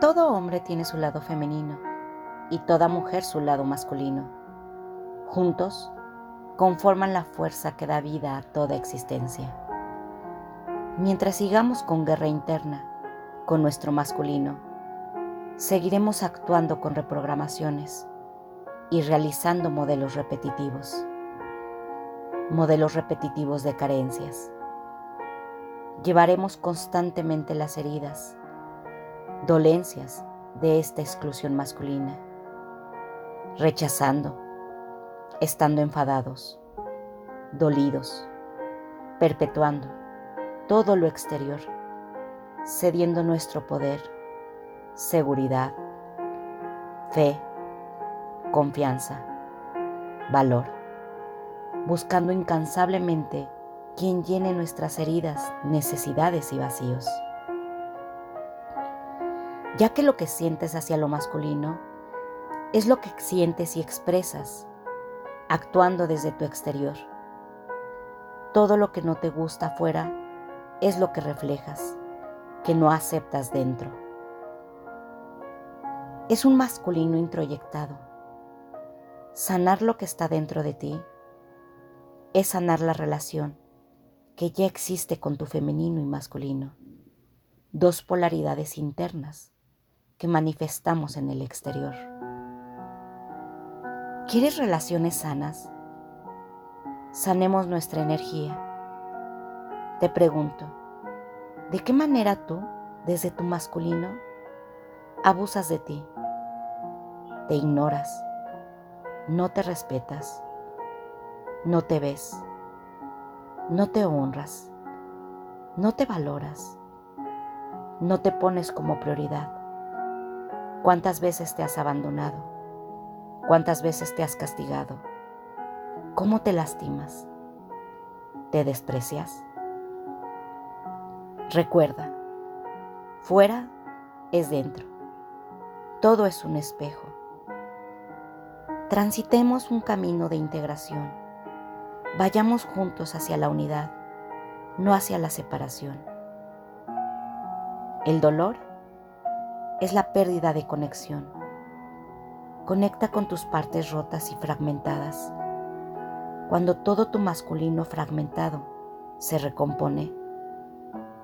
Todo hombre tiene su lado femenino y toda mujer su lado masculino. Juntos conforman la fuerza que da vida a toda existencia. Mientras sigamos con guerra interna, con nuestro masculino, seguiremos actuando con reprogramaciones y realizando modelos repetitivos, modelos repetitivos de carencias. Llevaremos constantemente las heridas, dolencias de esta exclusión masculina, rechazando, estando enfadados, dolidos, perpetuando todo lo exterior, cediendo nuestro poder, seguridad, fe, confianza, valor, buscando incansablemente quien llene nuestras heridas, necesidades y vacíos. Ya que lo que sientes hacia lo masculino es lo que sientes y expresas, actuando desde tu exterior. Todo lo que no te gusta afuera es lo que reflejas, que no aceptas dentro. Es un masculino introyectado Sanar lo que está dentro de ti es sanar la relación que ya existe con tu femenino y masculino, dos polaridades internas que manifestamos en el exterior. ¿Quieres relaciones sanas? Sanemos nuestra energía. Te pregunto, ¿de qué manera tú, desde tu masculino, abusas de ti? Te ignoras no te respetas, no te ves, no te honras, no te valoras, no te pones como prioridad. ¿Cuántas veces te has abandonado? ¿Cuántas veces te has castigado? ¿Cómo te lastimas? ¿Te desprecias? Recuerda, fuera es dentro. Todo es un espejo transitemos un camino de integración. Vayamos juntos hacia la unidad, no hacia la separación. El dolor es la pérdida de conexión. Conecta con tus partes rotas y fragmentadas. Cuando todo tu masculino fragmentado se recompone,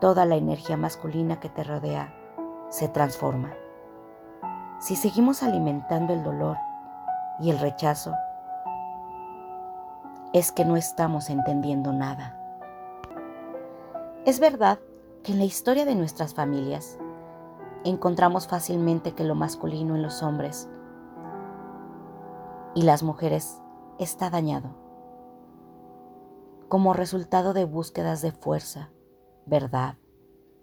toda la energía masculina que te rodea se transforma. Si seguimos alimentando el dolor, y el rechazo es que no estamos entendiendo nada. Es verdad que en la historia de nuestras familias encontramos fácilmente que lo masculino en los hombres y las mujeres está dañado. Como resultado de búsquedas de fuerza, verdad,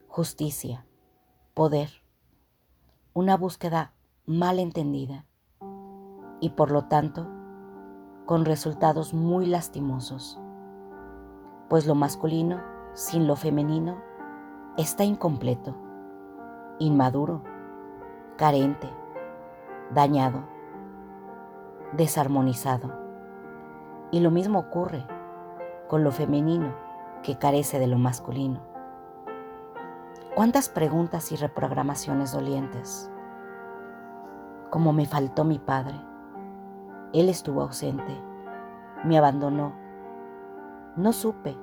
justicia, poder, una búsqueda mal entendida y por lo tanto con resultados muy lastimosos, pues lo masculino sin lo femenino está incompleto, inmaduro, carente, dañado, desarmonizado. Y lo mismo ocurre con lo femenino que carece de lo masculino. ¿Cuántas preguntas y reprogramaciones dolientes? Como me faltó mi padre, él estuvo ausente, me abandonó. No supe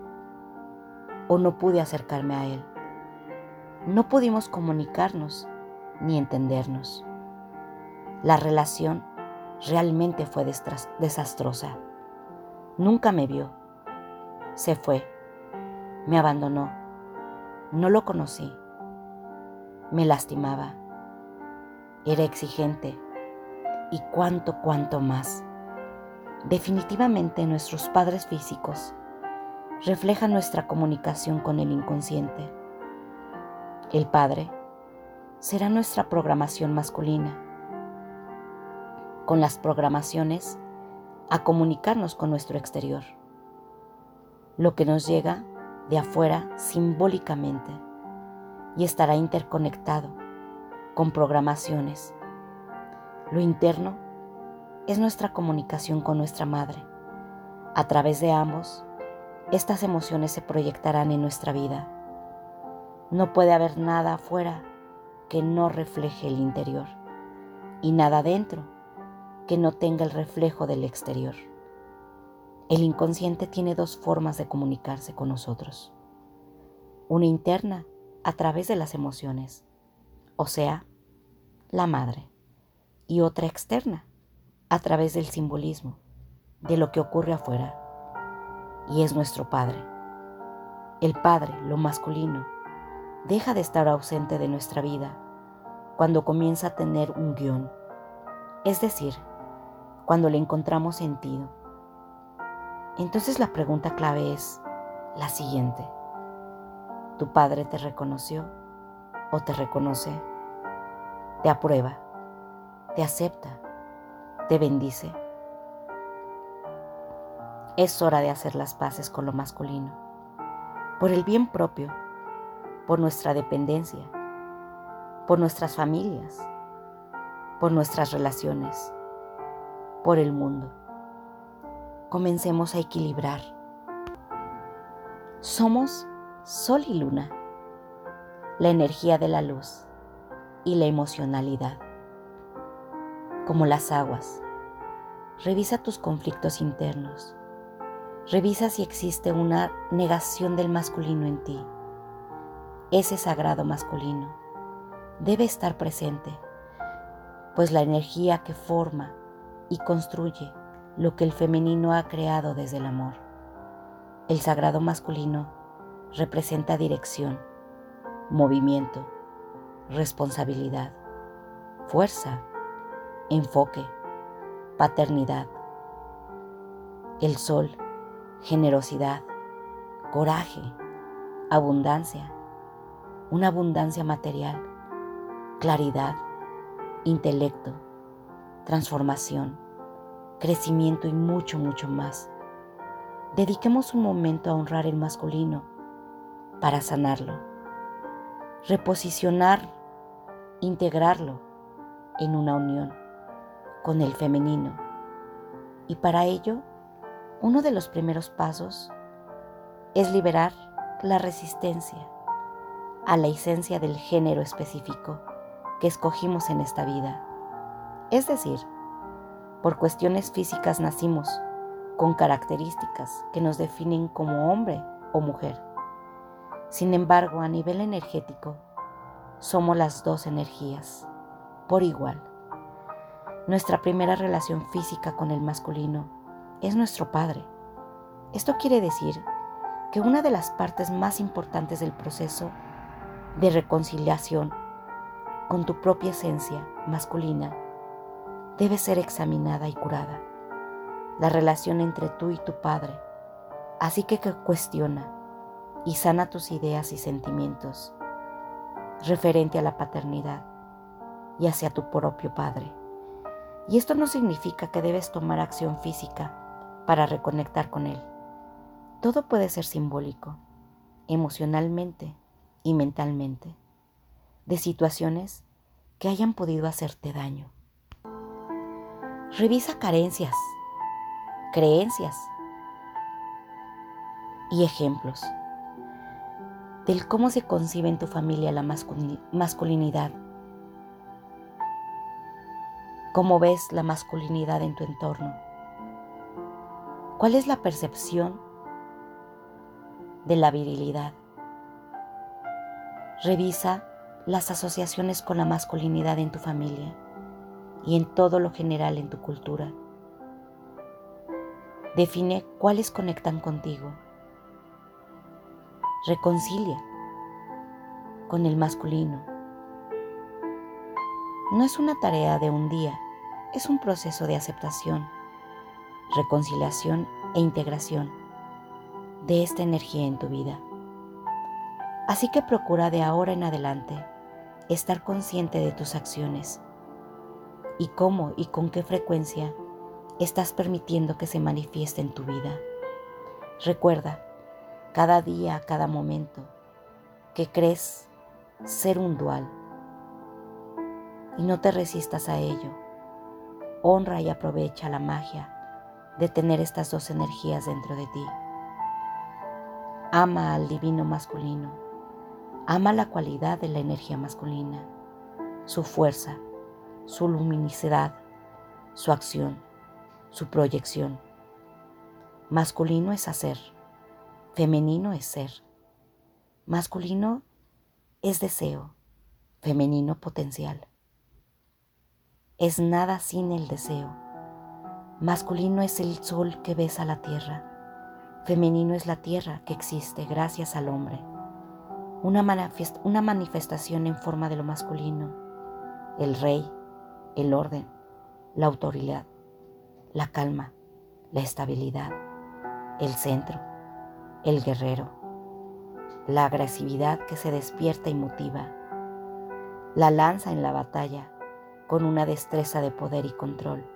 o no pude acercarme a Él. No pudimos comunicarnos ni entendernos. La relación realmente fue desastrosa. Nunca me vio. Se fue. Me abandonó. No lo conocí. Me lastimaba. Era exigente y cuánto, cuánto más. Definitivamente nuestros padres físicos reflejan nuestra comunicación con el inconsciente. El Padre será nuestra programación masculina, con las programaciones a comunicarnos con nuestro exterior, lo que nos llega de afuera simbólicamente y estará interconectado con programaciones lo interno es nuestra comunicación con nuestra madre. A través de ambos, estas emociones se proyectarán en nuestra vida. No puede haber nada afuera que no refleje el interior y nada dentro que no tenga el reflejo del exterior. El inconsciente tiene dos formas de comunicarse con nosotros. Una interna a través de las emociones, o sea, la madre, y otra externa a través del simbolismo, de lo que ocurre afuera, y es nuestro Padre. El Padre, lo masculino, deja de estar ausente de nuestra vida cuando comienza a tener un guion, es decir, cuando le encontramos sentido. Entonces la pregunta clave es la siguiente. ¿Tu padre te reconoció o te reconoce? ¿Te aprueba? ¿Te acepta? ¿Te bendice? Es hora de hacer las paces con lo masculino, por el bien propio, por nuestra dependencia, por nuestras familias, por nuestras relaciones, por el mundo. Comencemos a equilibrar. Somos sol y luna, la energía de la luz y la emocionalidad. Como las aguas, revisa tus conflictos internos Revisa si existe una negación del masculino en ti. Ese sagrado masculino debe estar presente, pues la energía que forma y construye lo que el femenino ha creado desde el amor. El sagrado masculino representa dirección, movimiento, responsabilidad, fuerza, enfoque, paternidad. El sol generosidad, coraje, abundancia, una abundancia material, claridad, intelecto, transformación, crecimiento y mucho, mucho más. Dediquemos un momento a honrar el masculino para sanarlo, reposicionar, integrarlo en una unión con el femenino. Y para ello, uno de los primeros pasos es liberar la resistencia a la esencia del género específico que escogimos en esta vida. Es decir, por cuestiones físicas nacimos con características que nos definen como hombre o mujer. Sin embargo, a nivel energético, somos las dos energías, por igual. Nuestra primera relación física con el masculino es nuestro Padre. Esto quiere decir que una de las partes más importantes del proceso de reconciliación con tu propia esencia masculina debe ser examinada y curada. La relación entre tú y tu Padre. Así que cuestiona y sana tus ideas y sentimientos referente a la paternidad y hacia tu propio Padre. Y esto no significa que debes tomar acción física para reconectar con Él. Todo puede ser simbólico, emocionalmente y mentalmente, de situaciones que hayan podido hacerte daño. Revisa carencias, creencias y ejemplos del cómo se concibe en tu familia la masculinidad, cómo ves la masculinidad en tu entorno ¿Cuál es la percepción de la virilidad? Revisa las asociaciones con la masculinidad en tu familia y en todo lo general en tu cultura. Define cuáles conectan contigo. Reconcilia con el masculino. No es una tarea de un día, es un proceso de aceptación reconciliación e integración de esta energía en tu vida. Así que procura de ahora en adelante estar consciente de tus acciones y cómo y con qué frecuencia estás permitiendo que se manifieste en tu vida. Recuerda, cada día, cada momento, que crees ser un dual y no te resistas a ello. Honra y aprovecha la magia de tener estas dos energías dentro de ti. Ama al divino masculino. Ama la cualidad de la energía masculina su fuerza, su luminosidad, su acción, su proyección. Masculino es hacer, femenino es ser. Masculino es deseo, femenino potencial. Es nada sin el deseo. Masculino es el sol que besa la tierra. Femenino es la tierra que existe gracias al hombre. Una, una manifestación en forma de lo masculino. El rey, el orden, la autoridad, la calma, la estabilidad, el centro, el guerrero la agresividad que se despierta y motiva, la lanza en la batalla con una destreza de poder y control,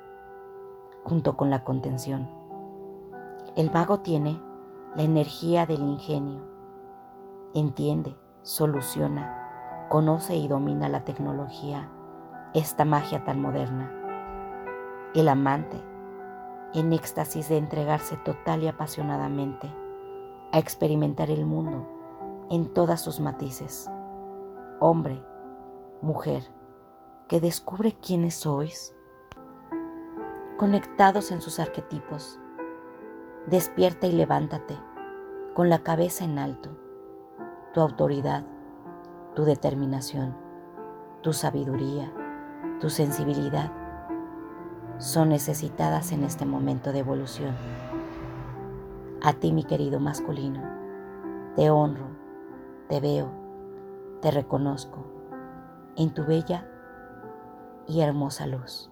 junto con la contención. El mago tiene la energía del ingenio, entiende, soluciona, conoce y domina la tecnología, esta magia tan moderna. El amante, en éxtasis de entregarse total y apasionadamente a experimentar el mundo en todas sus matices. Hombre, mujer, que descubre quiénes sois, conectados en sus arquetipos. Despierta y levántate, con la cabeza en alto, tu autoridad, tu determinación, tu sabiduría, tu sensibilidad son necesitadas en este momento de evolución. A ti, mi querido masculino, te honro te veo, te reconozco en tu bella y hermosa luz.